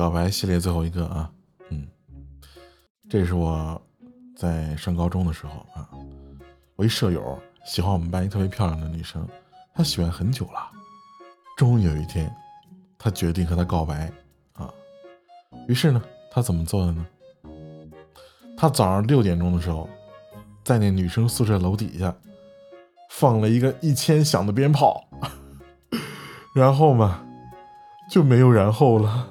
表白系列最后一个啊，嗯，这是我在上高中的时候啊，我一舍友喜欢我们班一特别漂亮的女生，她喜欢很久了，终于有一天，他决定和她告白啊，于是呢，他怎么做的呢？他早上六点钟的时候，在那女生宿舍楼底下放了一个一千响的鞭炮，然后嘛，就没有然后了。